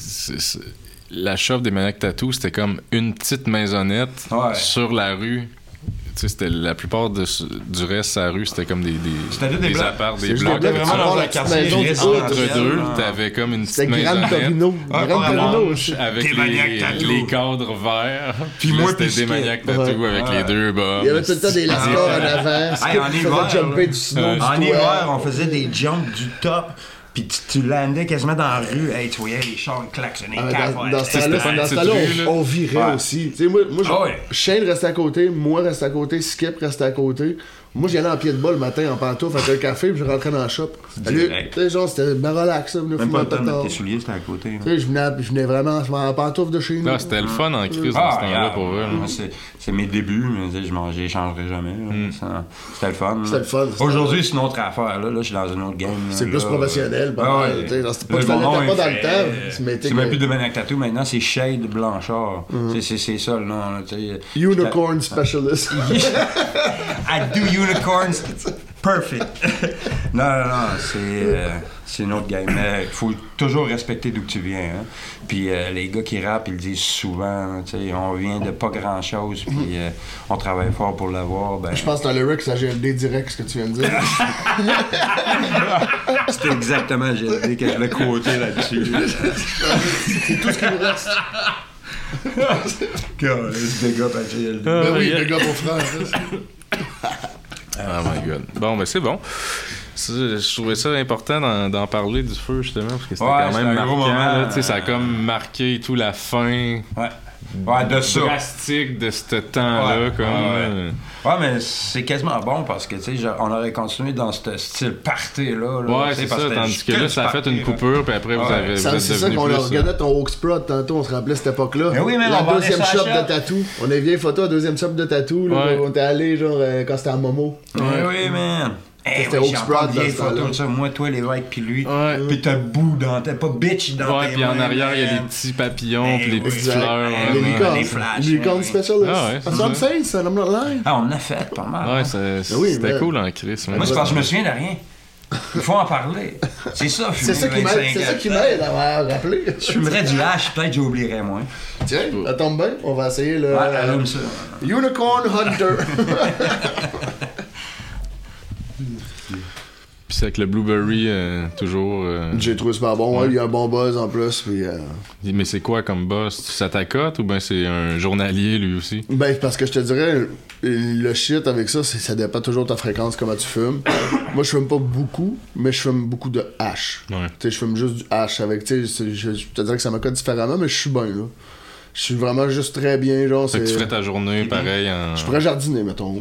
la shop des Maniacs Tattoo, c'était comme une petite maisonnette Ouais. sur la rue. Tu sais, c'était la plupart de, du reste de la rue, c'était comme des, des, C'était des blocs. apparts, des blocs. des tu vraiment dans un quartier entre deux, t'avais comme une petite C'était Grand maisonnette. Torino. Ah, Grand ouais, Torino avec Des les, les cadres verts. *laughs* Puis moi, c'était des maniaques Ouais. avec Ouais. les deux bas. Il y avait tout le temps des lascars en avant. En hiver, on faisait des jumps du top, puis tu, tu landais quasiment dans la rue. Hey, tu voyais les chars klaxonner. Ah, dans, dans ce temps-là, on, virait Ouais. aussi. Tu sais, moi, moi je- Ah ouais. Shane restait à côté, moi restais à côté, Skip restait à côté. Moi, j'y allais en pied de bol le matin en pantoufle avec un café, puis je rentrais dans le shop. Salut. Tu genre, c'était ben relax, ça. venez Même fumer pas un le temps de mettre pétard. tes souliers, c'était à côté. là. Tu sais, je venais, je venais vraiment en pantoufle de chez nous. Là, c'était le fun en crise dans Ah, ce temps-là regarde, pour eux. là. moi, c'est, mes débuts, mais je m'en j'échangerai jamais. là. Ça- C'était le fun. là. C'était le fun, Aujourd'hui, c'est une autre affaire. Là, là je suis dans une autre game. C'est là, plus là. professionnel, pas Ah mal, ouais. genre, c'était pas Là, pas dans le temps, C'est même plus de Maniac Tattoo, maintenant c'est Shade Blanchard. C'est- C'est c'est ça le nom. là. Unicorn Specialist. *laughs* I do unicorns. Perfect. *laughs* non, non, non, c'est, euh, c'est une autre game. Mais il faut toujours respecter d'où tu viens. hein. Puis euh, les gars qui rappent, ils le disent souvent. tu sais, on vient de pas grand-chose, puis euh, on travaille fort pour l'avoir. Ben, Je pense que dans le lyrics, ça GLD direct, ce que tu viens de dire. *laughs* c'était exactement GLD que je là-dessus. C'est tout ce qui nous reste. C'est des gars. Ben oui, le gars, mon frère. Hein. Oh my god. Bon, ben c'est bon. Je trouvais ça important d'en, parler du feu, justement, parce que c'était Ouais, quand même marquant. moment, là. Sais, ça a euh, comme marqué tout la fin Ouais. Ouais, de ça. drastique de ce temps-là. Ouais, comme, ouais, mais c'est quasiment bon parce que, tu sais, genre, on aurait continué dans ce style party-là. là, Ouais, c'est parce ça. que Tandis que là, ça a fait une coupure, puis après, vous, Ouais. avez, vous Ça, C'est ça qu'on euh, regardé ton Hawk Sprout tantôt, on se rappelait cette époque-là. Mais oui, mais la on deuxième shop shop. de tatou. On a une photo à la deuxième shop de tatou. Là, Ouais. On était allé genre euh, quand c'était à Momo. Ouais, oui, man. Hey, C'était oui, vieille photo de ça. Moi, toi, l'évêque, puis lui. Ouais. Puis t'as bout dans tes... Pas bitch dans Ouais, tes puis en arrière, il y a des petits papillons, Ben puis les petites fleurs. Oui. ouais. L'unicorn. les flashs, L'unicorn ouais. specialist. Ah ouais, c'est That's what I'm ça. saying, son, I'm not lying. Ah, on en a fait pas mal. Ouais, c'est- oui, c'était cool en Chris. Moi, c'est parce que je me souviens de rien. Il faut en parler. C'est ça, C'est ça qui m'aide c'est ça qui m'aide à m'avoir rappelé. Je fumerais du hash, peut-être j'oublierais moins. Tiens, ça tombe bien, on va essayer le Ouais, allume ça. Unicorn Hunter. *laughs* Puis c'est avec le Blueberry, euh, toujours. euh, J'ai trouvé super bon, ouais, il y a un bon buzz en plus. Puis, euh, Mais c'est quoi comme boss Ça t'accote ou ben c'est un journalier lui aussi? Ben, parce que je te dirais, le shit avec ça, c'est ça dépend toujours de ta fréquence, comment tu fumes. *coughs* Moi, je fume pas beaucoup, mais je fume beaucoup de hash. Ouais. Tu sais, je fume juste du hash avec, tu sais, je, je te dirais que ça m'accote différemment, mais je suis bien, là. Je suis vraiment juste très bien, genre, Fait que tu ferais ta journée *coughs* pareil en. Je pourrais jardiner, mettons.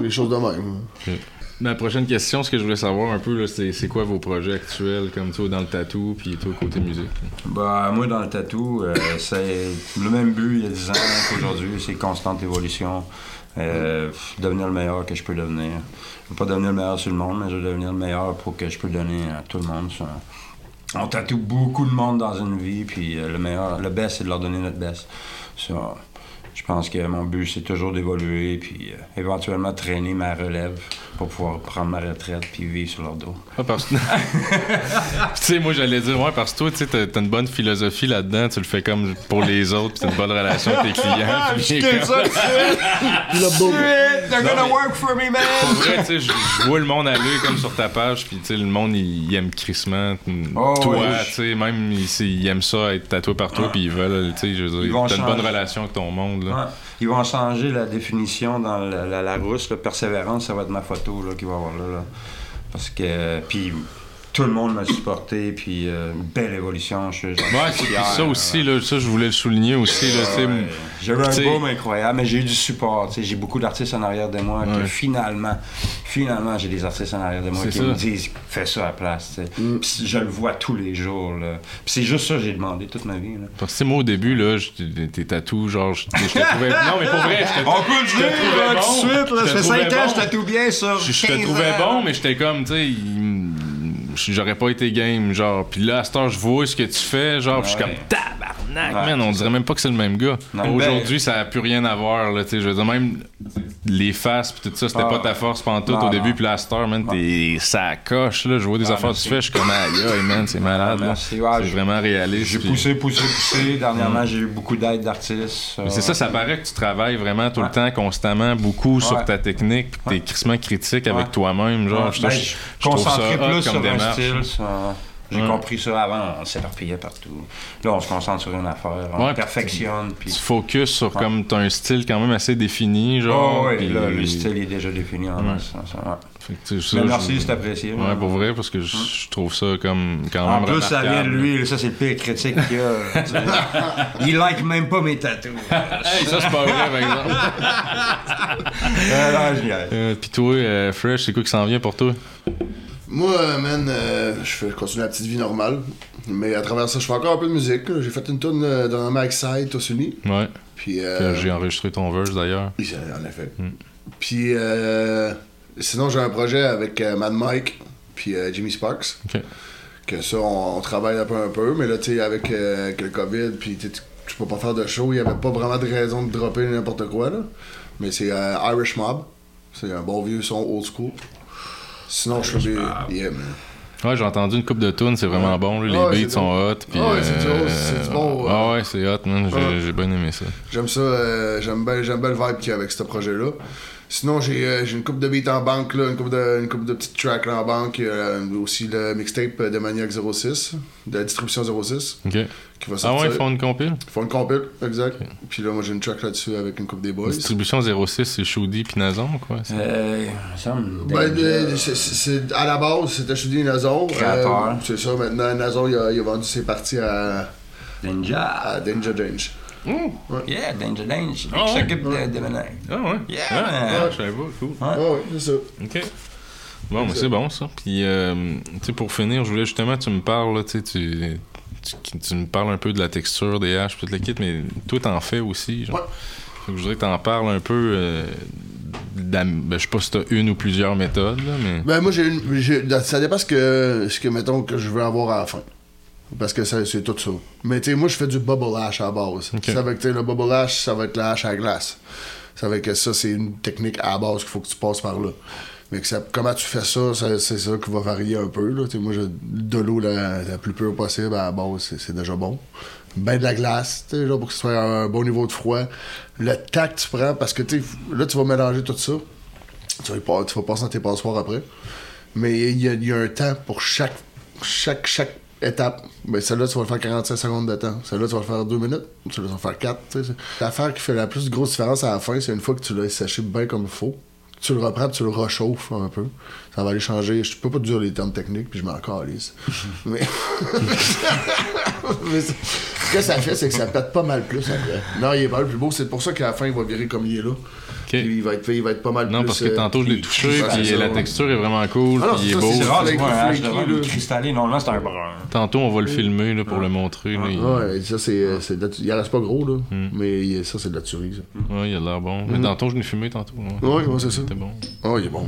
Les *coughs* choses de même. Ma prochaine question, ce que je voulais savoir un peu, c'est, quoi vos projets actuels, comme toi dans le tatou, puis toi côté musique? Bah, moi, dans le tatou, euh, c'est le même but il y a 10 ans qu'aujourd'hui. C'est constante évolution. Euh, devenir le meilleur que je peux devenir. Je veux pas devenir le meilleur sur le monde, mais je veux devenir le meilleur pour que je peux donner à tout le monde. On tatoue beaucoup de monde dans une vie, puis euh, le meilleur, le best, c'est de leur donner notre best. Je pense que mon but, c'est toujours d'évoluer, puis euh, éventuellement traîner ma relève pour pouvoir prendre ma retraite puis vivre sur leur dos. Ah, parce que. *laughs* tu sais, moi, j'allais dire, ouais, parce que toi, tu sais, t'as une bonne philosophie là-dedans, tu le fais comme pour les autres, puis t'as une bonne relation avec tes clients. puis Puis là, boum. They're gonna work for me, man! Pour vrai, tu sais, je vois le monde aller comme sur ta page, puis tu sais, le monde, il, aime crissement. Oh, toi, tu sais, même, il, aime ça, être tatoué par toi, puis ils veulent, tu sais, je veux dire, t'as une bonne relation avec ton monde, là. Ouais. Ils vont changer la définition dans la, la, la rousse. Persévérance, ça va être ma photo là, qu'il va y avoir là, là. Parce que. Puis tout le monde m'a supporté, puis euh, une belle évolution. Je Ouais, fier, ça aussi, là, ça, je voulais le souligner aussi. Ouais. J'avais un boom incroyable, mais j'ai eu du support. J'ai beaucoup d'artistes en arrière de moi que Ouais. finalement, finalement, j'ai des artistes en arrière de moi qui ça. me disent fais ça à la place. Mm. Je le vois tous les jours. là. Puis c'est juste ça que j'ai demandé toute ma vie. là. Parce que, tu sais, moi, au début, là, tes tatous, genre, je, te trouvais. *laughs* Non, mais pour vrai, je te, On peut le je te dire trouvais là, bon. tout de suite. Là, ça fait trouvais 5 ans, bon. je tatoue bien ça. Je, je te trouvais bon, mais j'étais comme, tu sais, il- j'aurais pas été game, genre. Puis là, à cette heure, je vois ce que tu fais, genre, je suis comme tabarnak, Ouais, man, on dirait même pas que c'est le même gars. Aujourd'hui, ça a plus rien à voir, là, tu sais, je veux dire, même les faces, puis tout ça, c'était Ah. pas ta force pendant tout Non, au début, puis cette heure, man, t'es ça coche, là, je vois des Ah, affaires que tu fais, je suis comme, aïe, man, c'est malade, là. C'est vraiment réaliste. J'ai poussé, poussé, poussé. Dernièrement, j'ai eu beaucoup d'aide d'artistes. Mais c'est ça, ça paraît que tu travailles vraiment tout Ouais. le temps, constamment, beaucoup sur ta technique, puis t'es crissement critique avec toi-même, genre, je, ben, hot plus comme sur un démarche. style. ça- J'ai Ouais. compris ça avant, on s'éparpillait partout. Là, on se concentre sur une affaire, on Ouais, puis perfectionne. Tu Puis... focus sur comme t'as un style quand même assez défini, genre. Oh, ouais, puis- là, le style est déjà défini en masse, Mais merci, c'est apprécié. Ouais, pour vrai, parce que je, je trouve ça comme quand En même. plus, ça vient de lui, ça c'est le pire critique qu'il y a. *laughs* Il like même pas mes tatous. *laughs* Hey, ça, c'est pas vrai, par exemple. *laughs* Euh, non, je niaise. Euh, Puis toi, euh, Fresh, c'est quoi qui s'en vient pour toi? Moi, euh, man, euh, je fais continue la petite vie normale. Mais à travers ça, je fais encore un peu de musique. J'ai fait une tune euh, dans Max Side, Unis. Ouais. Puis. Euh, J'ai enregistré ton verse d'ailleurs. oui, en effet. Puis, euh, sinon, j'ai un projet avec Mad Mike, puis Jimmy Sparks. Que ça, on, on travaille un peu, un peu. Mais là, tu sais, avec, euh, avec le COVID, puis tu peux pas faire de show, il y avait pas vraiment de raison de dropper n'importe quoi, là. Mais c'est euh, Irish Mob. C'est un bon vieux son old school. Sinon, je fais des. Yeah, man. Ouais, j'ai entendu une coupe de tunes, c'est vraiment bon. Les Ah ouais, beats sont hot. Puis, Ah ouais, c'est du euh, haut, c'est du bon, Ah ouais, c'est hot, man. J'ai bien aimé ça. J'aime ça, euh, j'aime bien, le vibe qu'il y a avec ce projet-là. Sinon, j'ai euh, j'ai une coupe de beats en banque, là, une coupe de, une coupe de petites tracks là, en banque. euh, aussi le mixtape de Maniac 06, de la distribution 06, Ok. Qui va Ah ouais, ils font une compile? Ils font une compile, exact. Puis là, moi, j'ai une track là-dessus avec une coupe des boys. Distribution 06, c'est Shoudi puis Nazon, quoi. c'est- Euh, me. Ben, c'est- à la base, c'était Judy Nazon. Créateur. c'est ça, maintenant, Nazon, il a, il a vendu ses parties à, Danger. à Danger Danger. Yeah, Danger Danger. Ah Qui ouais? s'occupe de, de ménage. Ah ouais? Yeah, Ah, ah, je savais pas, cool. Ah ouais, c'est ça. Ok. Bon, mais c'est bon ça. Puis, euh, tu sais, pour finir, je voulais justement, tu me parles, là, tu sais, tu, tu, tu me parles un peu de la texture des haches, toute l'équipe, mais toi, t'en fais aussi. Genre. Ouais. Je voudrais que t'en parles un peu. euh, ben, je sais pas si t'as une ou plusieurs méthodes, là, mais. Ben moi j'ai une. j'ai- Ça dépend ce que, ce que mettons que je veux avoir à la fin. Parce que c'est tout ça. Mais tu sais, moi je fais du bubble hash à la base. Ça va que le bubble hash, ça va être la hache à glace. Ça va que ça, c'est une technique à la base qu'il faut que tu passes par là. Mais comment tu fais ça, c'est ça qui va varier un peu. Là. Moi, de l'eau la, plus pure possible à la c'est, déjà bon. Ben de la glace, pour que ce soit un bon niveau de froid. Le temps que tu prends, parce que là, tu vas mélanger tout ça. Tu vas, pas- passer dans tes passoires après. Mais il y, a- un temps pour chaque, étape. Ben, celle-là, tu vas le faire 45 secondes de temps. Celle-là, tu vas le faire 2 minutes. Celle-là, tu vas le faire 4. tu sais. L'affaire qui fait la plus grosse différence à la fin, c'est une fois que tu l'as séché bien comme il faut. Tu le reprends, tu le réchauffes un peu. Ça va aller changer. Je peux pas te dire les termes techniques, puis je m'en calisse. *laughs* Mais. Mais ce que ça fait, c'est que ça pète pas mal plus après. Non, il est pas le plus beau. C'est pour ça qu'à la fin, il va virer comme il est là. Puis il va être, il va être pas mal Non, plus. parce que euh, tantôt je l'ai puis- touché, puis la texture est vraiment cool, Ah non, puis il est ça, beau. c'est rare, devant là. cristallé. Normalement, c'est un brun. Tantôt, on va le filmer là, pour le montrer. là. il... Ouais, ça, c'est. de la- Il reste pas gros, là. Hmm. Mais ça, c'est de la tuerie, ça. Ouais, il a l'air bon. Mais tantôt, je l'ai fumé tantôt. ouais. C'est ça. C'était bon. Oh, il est bon,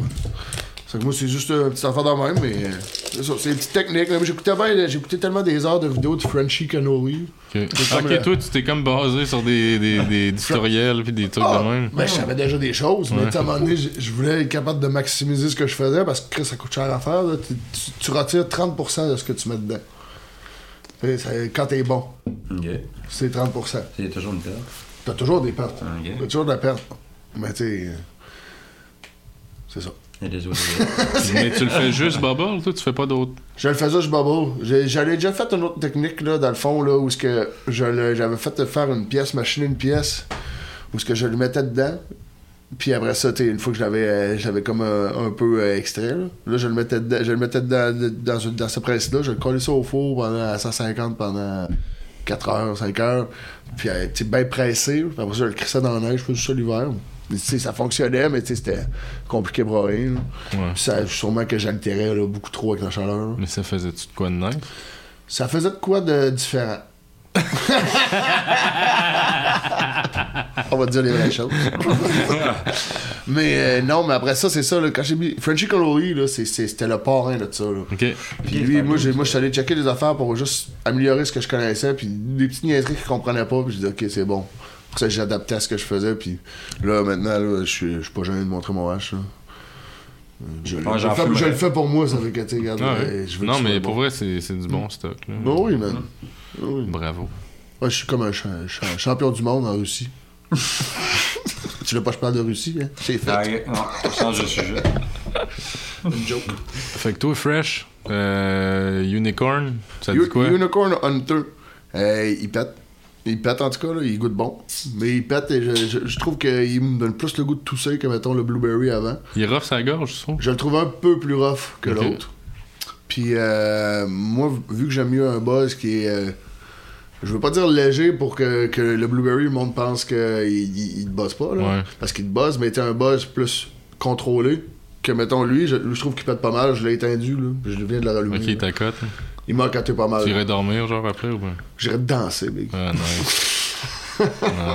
que moi, c'est juste une petite affaire de même, mais euh, c'est ça, c'est une petite technique. là. J'écoutais bien, j'écoutais tellement des heures de vidéos de Frenchy Cannoli. Ok, Ok, le- toi, tu t'es comme basé sur des, des, des tutoriels puis des trucs Ah, de même. ben, je savais déjà des choses, mais à un moment donné, je voulais être capable de maximiser ce que je faisais parce que ça coûte cher à faire. là. Tu, tu- tu retires 30% de ce que tu mets dedans. Ça- quand t'es bon, c'est 30%. C'est toujours une perte? T'as toujours des pertes. Ok. T'as toujours de la perte. Mais tu sais, euh, c'est ça. *laughs* Mais tu le fais juste bubble, toi, tu fais pas d'autres. Je le faisais, je bubble. J'avais déjà fait une autre technique, là, dans le fond, là, où ce que je le- j'avais fait faire une pièce, machiner une pièce, où ce que je le mettais dedans. Puis après ça, une fois que je l'avais euh, je l'avais comme euh, un peu euh, extrait, là, là, je le mettais dedans, je le mettais dedans, dans, une- dans ce presse-là, je le collais ça au four pendant à 150 pendant 4 heures, 5 heures. Puis, tu bien pressé. Puis après ça, je le crissais dans la neige, je faisais ça l'hiver. Ça fonctionnait, mais tu sais, c'était compliqué pour rien. Ouais. Ça, sûrement que j'altérais là, beaucoup trop avec la chaleur. là. Mais ça faisait-tu de quoi de nice? Ça faisait de quoi de différent? *laughs* On va dire les vraies choses. mais euh, non, mais après ça, c'est ça. Là, quand j'ai mis. Frenchy c'est- c'était le parrain de ça. Là. Puis lui, moi, j'ai- moi, je suis allé checker des affaires pour juste améliorer ce que je connaissais. Puis des petites niaiseries qu'il comprenait pas. Puis j'ai dit, ok, c'est bon. Pour ça, j'ai adapté à ce que je faisais. Puis là, maintenant, là, je suis je pas gêné de montrer mon hache. là. Je, le- Ouais, je le fais, fumerais. je le fais pour moi, ça fait que, tu sais, regarde, Ah ouais. je veux non, mais pour bon. vrai, c'est du bon stock. Là. Bah oui, man. Ah oui. Bravo. Ouais, je suis comme un, cha- cha- champion du monde en Russie. *laughs* tu veux pas que je parle de Russie, hein? C'est fait. Ah, non, change de sujet. Une joke. Fait que toi, Fresh, euh, Unicorn, ça U- dit quoi? Unicorn Hunter. Euh, il pète. Il pète en tout cas, là, il goûte bon. Mais il pète et je, je- je trouve qu'il me donne plus le goût de tousser que, mettons, le blueberry avant. Il est rough sa gorge, je trouve. Je le trouve un peu plus rough que l'autre. Puis euh, moi, vu que j'aime mieux un buzz qui est. euh, je veux pas dire léger pour que, que le blueberry, le monde pense qu'il il, il te buzz pas. Là, Ouais. Parce qu'il te buzz, mais t'as un buzz plus contrôlé. Que mettons lui, je, je trouve qu'il pète pas mal. Je l'ai étendu, là. puis Je viens de le rallumer. Ok, ta cote. Il m'a encanté pas mal. Tu irais dormir, genre, après ou pas? J'irais danser, big. Ah, *laughs* nice.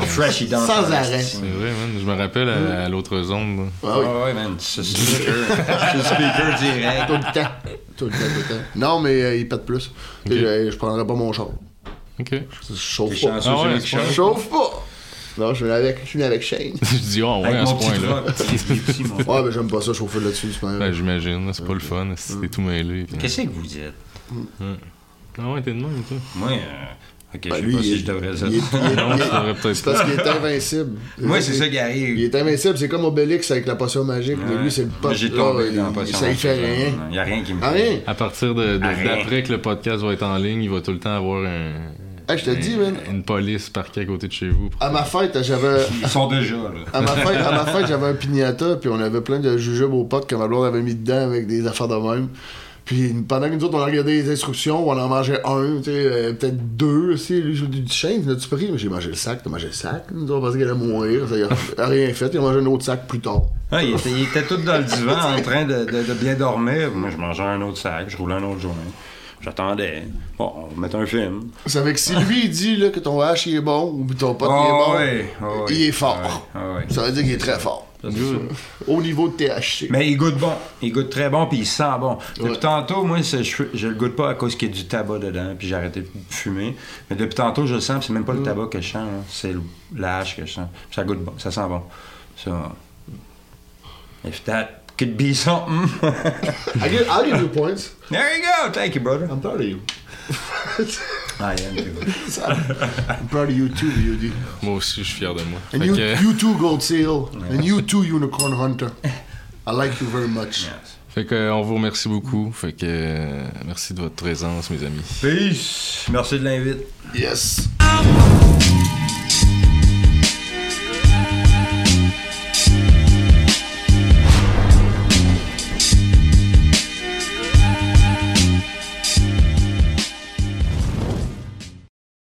Fresh, il danse. Sans arrêt. c'est vrai, man. Je me rappelle à, à l'autre zone. là. Ah oui. Ah ouais, man, c'est speaker. *laughs* c'est speaker direct. Tout le temps. Tout le temps, tout le temps. Non, mais euh, il pète plus. Ok. Et Je, je prendrais pas mon char. Ok. Je chauffe T'es pas. chanceux, Ah ouais, point-là. Je chauffe pas. Non, je suis avec, je suis avec Shane. *laughs* je dis, oh, ouais, Avec à ce point-là. Il Ouais, mais j'aime pas ça, chauffer là-dessus, c'est pas Ben, j'imagine, c'est pas le fun, si t'es tout mêlé. puis- Qu'est-ce que vous dites? Ah ouais, t'es de même, toi. Moi, euh, ok, Ben, je sais lui, pas il si est- je devrais il ça. est- il est- Non, il tu est- devrais peut-être C'est parce qu'il est invincible. *laughs* Moi, c'est ça qui Il arrive. est invincible, c'est comme Obélix avec la potion magique, mais Ouais. lui, c'est le pote. J'ai tombé il- dans la potion. Ça lui fait rien. Il y a rien qui me Ah, rien. À partir de, de- Arrête. d'après que le podcast va être en ligne, il va tout le temps avoir un, Hey, je te dis, man, une police parquée à côté de chez vous. à ma fête, j'avais. Ils sont déjà, là. À ma fête, à ma fête, j'avais un pignata, puis on avait plein de jujubes aux potes que ma blonde avait mis dedans avec des affaires de même. Puis pendant que nous autres, on regardait les instructions, on en mangeait un, tu sais, euh, peut-être deux aussi. Lui, je lui dis, Shane, as-tu pris? Mais j'ai mangé le sac, t'as mangé le sac. Nous autres, on pensait qu'il allait mourir. Ça, il a rien fait, il a mangé un autre sac plus tard. Ah, il, était, il était tout dans le divan en train de, de- de bien dormir. Moi, je mangeais un autre sac, je roulais un autre joint. J'attendais. Bon, on va mettre un film. Ça fait que si lui, il dit là, que ton hache il est bon, ou ton pote il est Ah bon, ah il est fort. ah ça veut dire qu'il est très fort. Au niveau de THC. Mais il goûte bon. Il goûte très bon, puis il sent bon. Depuis Ouais. tantôt, moi, c'est- je, je le goûte pas à cause qu'il y a du tabac dedans, puis j'ai arrêté de fumer. Mais depuis tantôt, je le sens, puis c'est même pas le tabac que je sens, hein. c'est la hache que je sens. Ça goûte bon, ça sent bon. Ça. If that could be something. I give, I'll give you points. There you go. Thank you, brother. I'm proud of you. *laughs* I am too. I'm proud of you too, UD. Moi aussi, je suis fier de moi. And you, que, you too, Gold Seal. And you too, Unicorn Hunter. I like you very much. Yes. fait que, on vous remercie beaucoup. Fait que, merci de votre présence, mes amis. Peace. Merci de l'invite. Yes.